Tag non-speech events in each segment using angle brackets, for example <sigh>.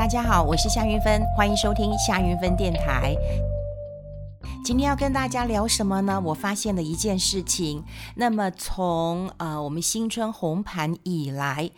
大家好，我是夏云芬，欢迎收听夏云芬电台。今天要跟大家聊什么呢？我发现了一件事情。那么从呃我们新春红盘以来，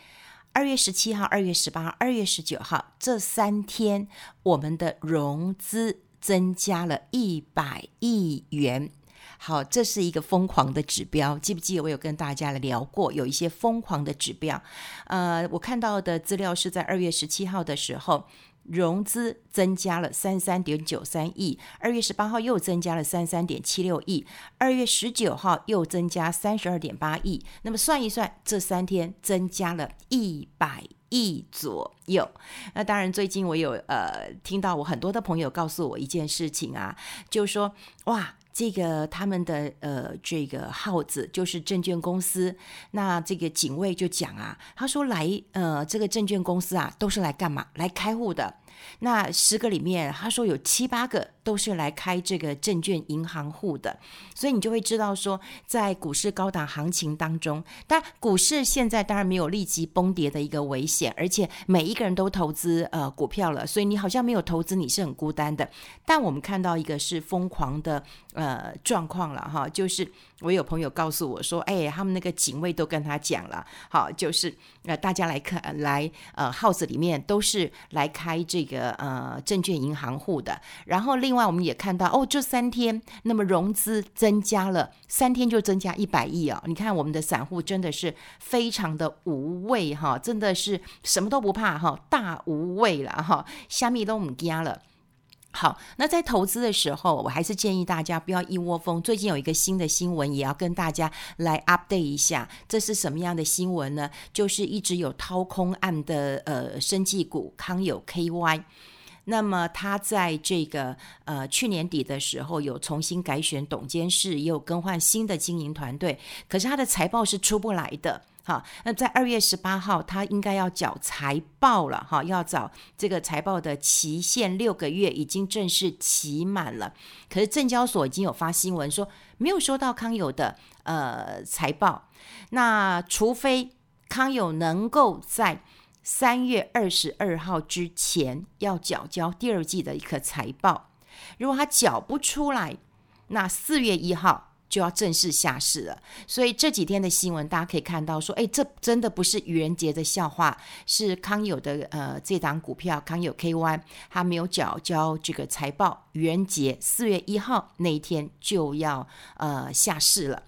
二月十七号、二月十八号、二月十九号这三天，我们的融资增加了一百亿元。好，这是一个疯狂的指标，记不记得我有跟大家聊过，有一些疯狂的指标。呃，我看到的资料是在二月十七号的时候，融资增加了三十三点九三亿，二月十八号又增加了三十三点七六亿，二月十九号又增加三十二点八亿。那么算一算，这三天增加了一百亿左右。那当然，最近我有呃听到我很多的朋友告诉我一件事情啊，就说哇。这个他们的呃，这个号子就是证券公司。那这个警卫就讲啊，他说来呃，这个证券公司啊，都是来干嘛？来开户的。那十个里面，他说有七八个都是来开这个证券银行户的，所以你就会知道说，在股市高档行情当中，但股市现在当然没有立即崩跌的一个危险，而且每一个人都投资呃股票了，所以你好像没有投资，你是很孤单的。但我们看到一个是疯狂的呃状况了哈，就是我有朋友告诉我说，哎，他们那个警卫都跟他讲了，好，就是呃大家来看来呃号子里面都是来开这个。个呃证券银行户的，然后另外我们也看到哦，这三天那么融资增加了，三天就增加一百亿哦！你看我们的散户真的是非常的无畏哈，真的是什么都不怕哈，大无畏了哈，虾米都唔惊了。好，那在投资的时候，我还是建议大家不要一窝蜂。最近有一个新的新闻，也要跟大家来 update 一下。这是什么样的新闻呢？就是一直有掏空案的呃生技股康友 KY。那么他在这个呃去年底的时候有重新改选董监事，也有更换新的经营团队，可是他的财报是出不来的。好，那在二月十八号，他应该要缴财报了哈，要找这个财报的期限六个月已经正式期满了。可是证交所已经有发新闻说没有收到康友的呃财报，那除非康友能够在三月二十二号之前要缴交第二季的一个财报，如果他缴不出来，那四月一号。就要正式下市了，所以这几天的新闻大家可以看到，说，哎，这真的不是愚人节的笑话，是康友的呃这档股票康友 KY，它没有缴交这个财报，愚人节四月一号那一天就要呃下市了。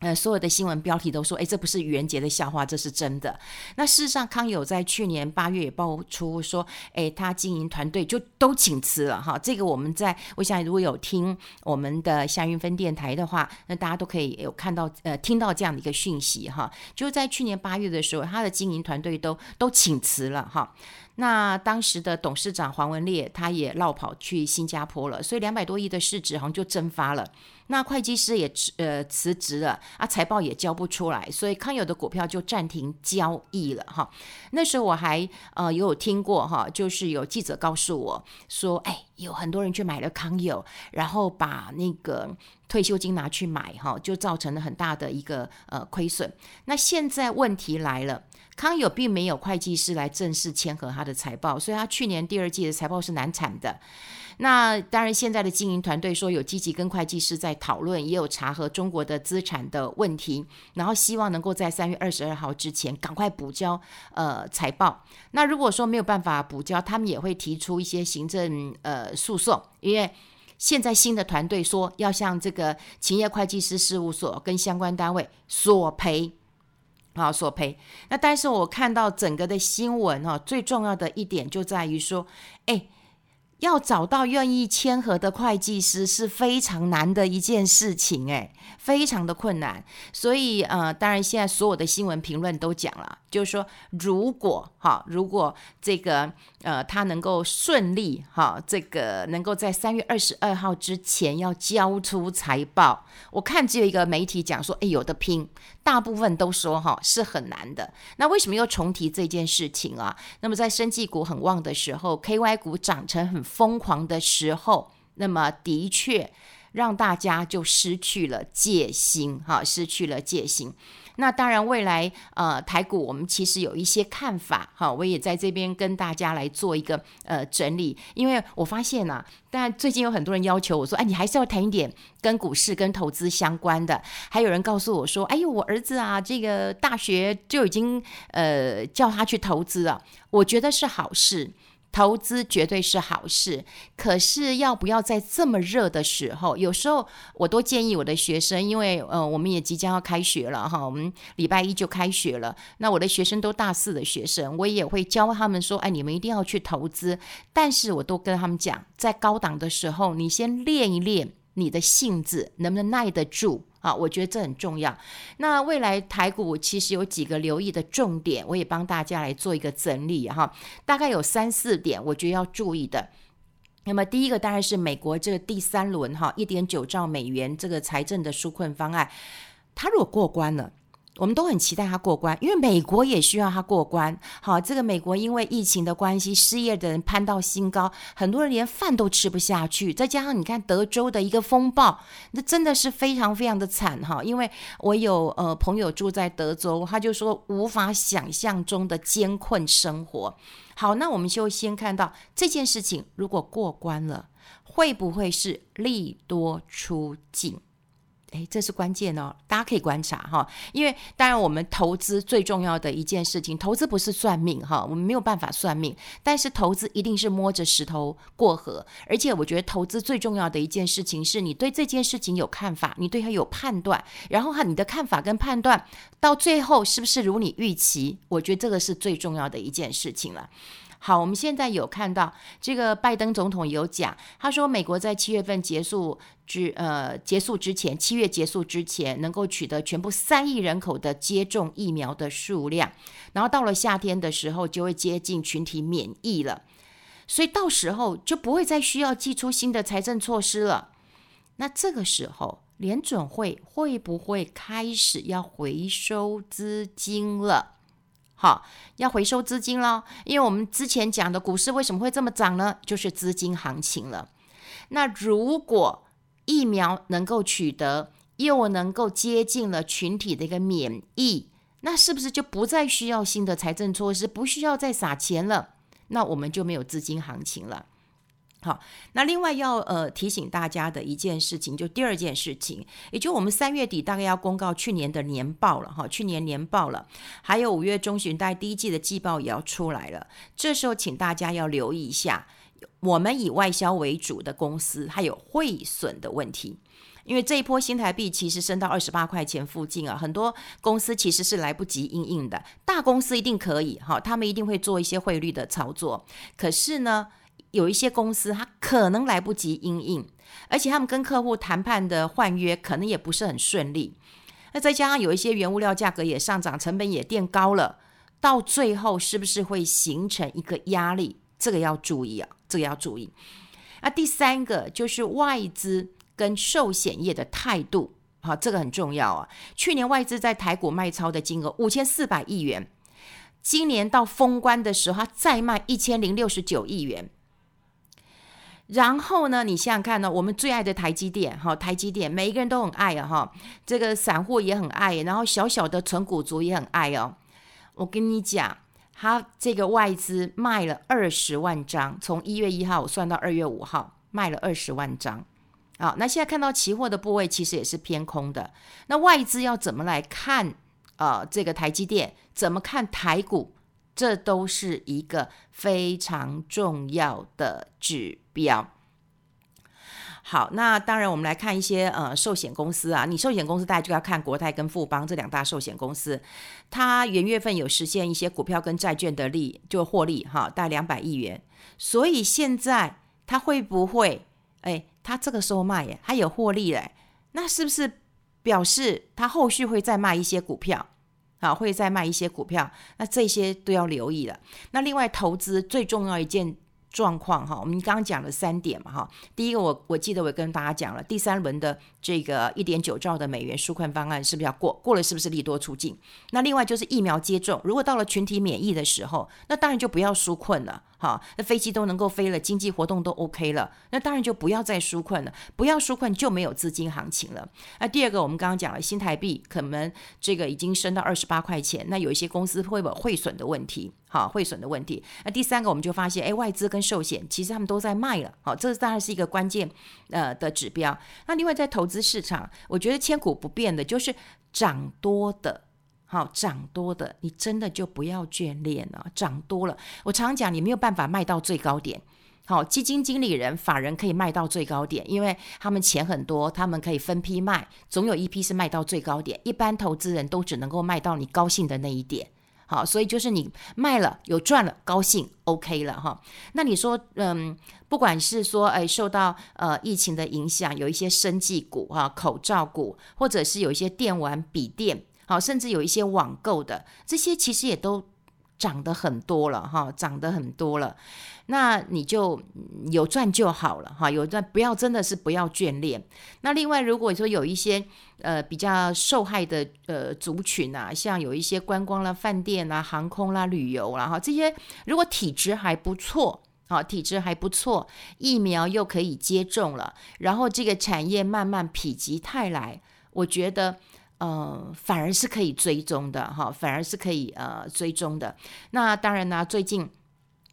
呃，所有的新闻标题都说，哎，这不是愚人节的笑话，这是真的。那事实上，康友在去年八月也爆出说，哎，他经营团队就都请辞了哈。这个我们在，我想如果有听我们的夏云芬电台的话，那大家都可以有看到呃听到这样的一个讯息哈。就在去年八月的时候，他的经营团队都都请辞了哈。那当时的董事长黄文烈他也落跑去新加坡了，所以两百多亿的市值好像就蒸发了。那会计师也辞呃辞职了啊，财报也交不出来，所以康友的股票就暂停交易了哈。那时候我还呃有听过哈，就是有记者告诉我说，哎，有很多人去买了康友，然后把那个退休金拿去买哈，就造成了很大的一个呃亏损。那现在问题来了，康友并没有会计师来正式签核他的财报，所以他去年第二季的财报是难产的。那当然，现在的经营团队说有积极跟会计师在讨论，也有查核中国的资产的问题，然后希望能够在三月二十二号之前赶快补交呃财报。那如果说没有办法补交，他们也会提出一些行政呃诉讼，因为现在新的团队说要向这个勤业会计师事务所跟相关单位索赔，啊索赔。那但是我看到整个的新闻哈，最重要的一点就在于说，哎。要找到愿意签合的会计师是非常难的一件事情，诶，非常的困难。所以，呃，当然现在所有的新闻评论都讲了，就是说，如果哈，如果这个呃他能够顺利哈，这个能够在三月二十二号之前要交出财报，我看只有一个媒体讲说，哎，有的拼，大部分都说哈是很难的。那为什么又重提这件事情啊？那么在生技股很旺的时候，KY 股涨成很。疯狂的时候，那么的确让大家就失去了戒心，哈，失去了戒心。那当然未来呃台股我们其实有一些看法哈，我也在这边跟大家来做一个呃整理，因为我发现呐、啊，但最近有很多人要求我说，哎，你还是要谈一点跟股市跟投资相关的，还有人告诉我说，哎呦，我儿子啊，这个大学就已经呃叫他去投资了，我觉得是好事。投资绝对是好事，可是要不要在这么热的时候？有时候我都建议我的学生，因为呃，我们也即将要开学了哈，我们礼拜一就开学了。那我的学生都大四的学生，我也会教他们说：“哎，你们一定要去投资。”但是我都跟他们讲，在高档的时候，你先练一练你的性子，能不能耐得住。啊，我觉得这很重要。那未来台股其实有几个留意的重点，我也帮大家来做一个整理哈。大概有三四点，我觉得要注意的。那么第一个当然是美国这个第三轮哈，一点九兆美元这个财政的纾困方案，它如果过关了。我们都很期待它过关，因为美国也需要它过关。好，这个美国因为疫情的关系，失业的人攀到新高，很多人连饭都吃不下去。再加上你看德州的一个风暴，那真的是非常非常的惨哈。因为我有呃朋友住在德州，他就说无法想象中的艰困生活。好，那我们就先看到这件事情如果过关了，会不会是利多出尽？诶，这是关键哦，大家可以观察哈，因为当然我们投资最重要的一件事情，投资不是算命哈，我们没有办法算命，但是投资一定是摸着石头过河，而且我觉得投资最重要的一件事情是你对这件事情有看法，你对它有判断，然后哈，你的看法跟判断到最后是不是如你预期？我觉得这个是最重要的一件事情了。好，我们现在有看到这个拜登总统有讲，他说美国在七月份结束之呃结束之前，七月结束之前能够取得全部三亿人口的接种疫苗的数量，然后到了夏天的时候就会接近群体免疫了，所以到时候就不会再需要祭出新的财政措施了。那这个时候联准会会不会开始要回收资金了？好，要回收资金了，因为我们之前讲的股市为什么会这么涨呢？就是资金行情了。那如果疫苗能够取得，又能够接近了群体的一个免疫，那是不是就不再需要新的财政措施，不需要再撒钱了？那我们就没有资金行情了。好，那另外要呃提醒大家的一件事情，就第二件事情，也就我们三月底大概要公告去年的年报了哈，去年年报了，还有五月中旬大概第一季的季报也要出来了，这时候请大家要留意一下，我们以外销为主的公司还有汇损的问题，因为这一波新台币其实升到二十八块钱附近啊，很多公司其实是来不及因应的，大公司一定可以哈，他们一定会做一些汇率的操作，可是呢。有一些公司，它可能来不及应应，而且他们跟客户谈判的换约可能也不是很顺利。那再加上有一些原物料价格也上涨，成本也垫高了，到最后是不是会形成一个压力？这个要注意啊，这个要注意。那第三个就是外资跟寿险业的态度，好，这个很重要啊。去年外资在台股卖超的金额五千四百亿元，今年到封关的时候，它再卖一千零六十九亿元。然后呢，你想想看呢，我们最爱的台积电，哈，台积电每一个人都很爱啊，哈，这个散户也很爱，然后小小的存股族也很爱哦。我跟你讲，他这个外资卖了二十万张，从一月一号我算到二月五号，卖了二十万张。好，那现在看到期货的部位其实也是偏空的。那外资要怎么来看啊、呃？这个台积电怎么看台股？这都是一个非常重要的指标。好，那当然，我们来看一些呃寿险公司啊，你寿险公司大家就要看国泰跟富邦这两大寿险公司，它元月份有实现一些股票跟债券的利就获利哈，大概两百亿元。所以现在它会不会哎，它这个时候卖耶，它有获利嘞，那是不是表示它后续会再卖一些股票？好，会再卖一些股票，那这些都要留意了。那另外投资最重要一件状况哈，我们刚刚讲了三点嘛哈。第一个我，我记得我跟大家讲了，第三轮的这个一点九兆的美元纾困方案是不是要过？过了是不是利多出尽？那另外就是疫苗接种，如果到了群体免疫的时候，那当然就不要纾困了。好，那飞机都能够飞了，经济活动都 OK 了，那当然就不要再纾困了，不要纾困就没有资金行情了。那第二个，我们刚刚讲了新台币可能这个已经升到二十八块钱，那有一些公司会有汇损的问题，好，汇损的问题。那第三个，我们就发现，哎，外资跟寿险其实他们都在卖了，好，这当然是一个关键呃的指标。那另外在投资市场，我觉得千古不变的就是涨多的。好，涨多的，你真的就不要眷恋了。涨多了，我常讲，你没有办法卖到最高点。好，基金经理人、法人可以卖到最高点，因为他们钱很多，他们可以分批卖，总有一批是卖到最高点。一般投资人都只能够卖到你高兴的那一点。好，所以就是你卖了有赚了，高兴 OK 了哈。那你说，嗯，不管是说，哎，受到呃疫情的影响，有一些生技股哈，口罩股，或者是有一些电玩笔电。好，甚至有一些网购的，这些其实也都涨得很多了哈，涨得很多了。那你就有赚就好了哈，有赚不要真的是不要眷恋。那另外，如果说有一些呃比较受害的呃族群啊，像有一些观光啦、饭店啦、航空啦、旅游啦哈，这些如果体质还不错，好，体质还不错，疫苗又可以接种了，然后这个产业慢慢否极泰来，我觉得。呃，反而是可以追踪的哈，反而是可以呃追踪的。那当然呢，最近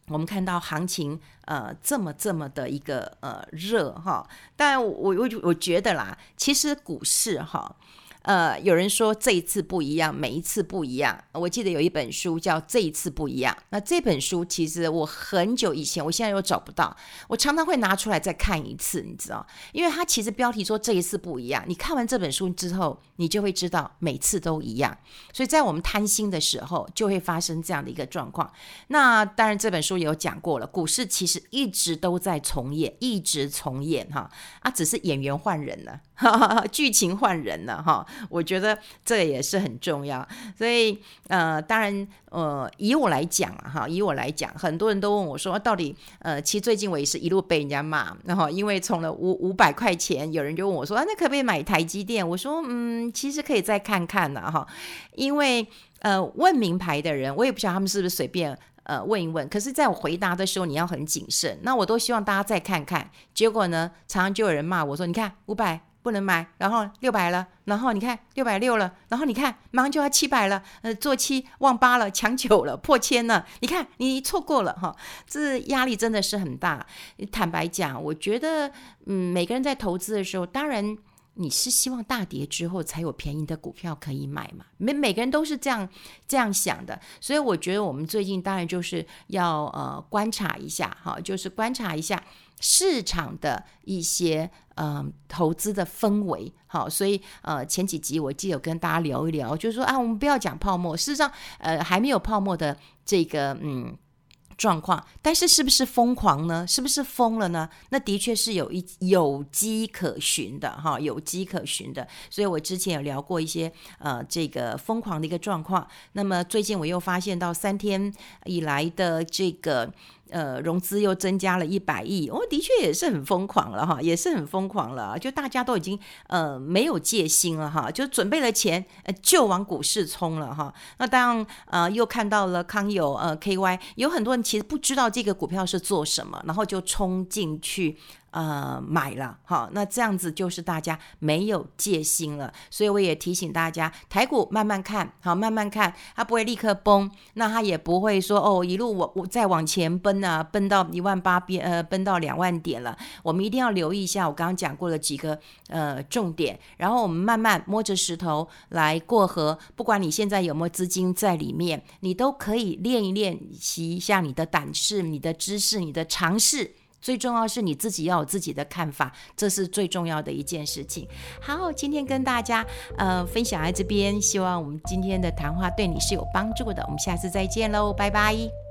我们看到行情呃这么这么的一个呃热哈，但我我我觉得啦，其实股市哈。呃，有人说这一次不一样，每一次不一样。我记得有一本书叫《这一次不一样》。那这本书其实我很久以前，我现在又找不到，我常常会拿出来再看一次，你知道？因为它其实标题说这一次不一样。你看完这本书之后，你就会知道每次都一样。所以在我们贪心的时候，就会发生这样的一个状况。那当然，这本书也有讲过了，股市其实一直都在重演，一直重演哈啊，只是演员换人了，哈 <laughs> 哈剧情换人了哈。我觉得这也是很重要，所以呃，当然呃，以我来讲，哈，以我来讲，很多人都问我说，到底呃，其实最近我也是一路被人家骂，然后因为充了五五百块钱，有人就问我说，啊，那可不可以买台积电？我说，嗯，其实可以再看看呢，哈，因为呃，问名牌的人，我也不晓得他们是不是随便呃问一问，可是在我回答的时候，你要很谨慎，那我都希望大家再看看，结果呢，常常就有人骂我说，你看五百。不能买，然后六百了，然后你看六百六了，然后你看马上就要七百了，呃，做七忘八了，抢九了，破千了，你看你错过了哈，这压力真的是很大。坦白讲，我觉得，嗯，每个人在投资的时候，当然你是希望大跌之后才有便宜的股票可以买嘛，每每个人都是这样这样想的，所以我觉得我们最近当然就是要呃观察一下哈，就是观察一下。市场的一些嗯、投资的氛围，好，所以呃前几集我记得有跟大家聊一聊，就是说啊，我们不要讲泡沫，事实上呃还没有泡沫的这个嗯状况，但是是不是疯狂呢？是不是疯了呢？那的确是有一有迹可循的哈，有迹可循的。所以我之前有聊过一些呃这个疯狂的一个状况，那么最近我又发现到三天以来的这个。呃，融资又增加了一百亿，哦，的确也是很疯狂了哈，也是很疯狂了，就大家都已经呃没有戒心了哈，就准备了钱，呃，就往股市冲了哈。那当呃又看到了康友呃 KY，有很多人其实不知道这个股票是做什么，然后就冲进去。呃，买了哈，那这样子就是大家没有戒心了，所以我也提醒大家，台股慢慢看好，慢慢看，它不会立刻崩，那它也不会说哦一路我我再往前奔啊，奔到一万八边呃，奔到两万点了，我们一定要留意一下我刚刚讲过的几个呃重点，然后我们慢慢摸着石头来过河，不管你现在有没有资金在里面，你都可以练一练习一下你的胆识、你的知识、你的常识。最重要是你自己要有自己的看法，这是最重要的一件事情。好，今天跟大家呃分享在这边，希望我们今天的谈话对你是有帮助的。我们下次再见喽，拜拜。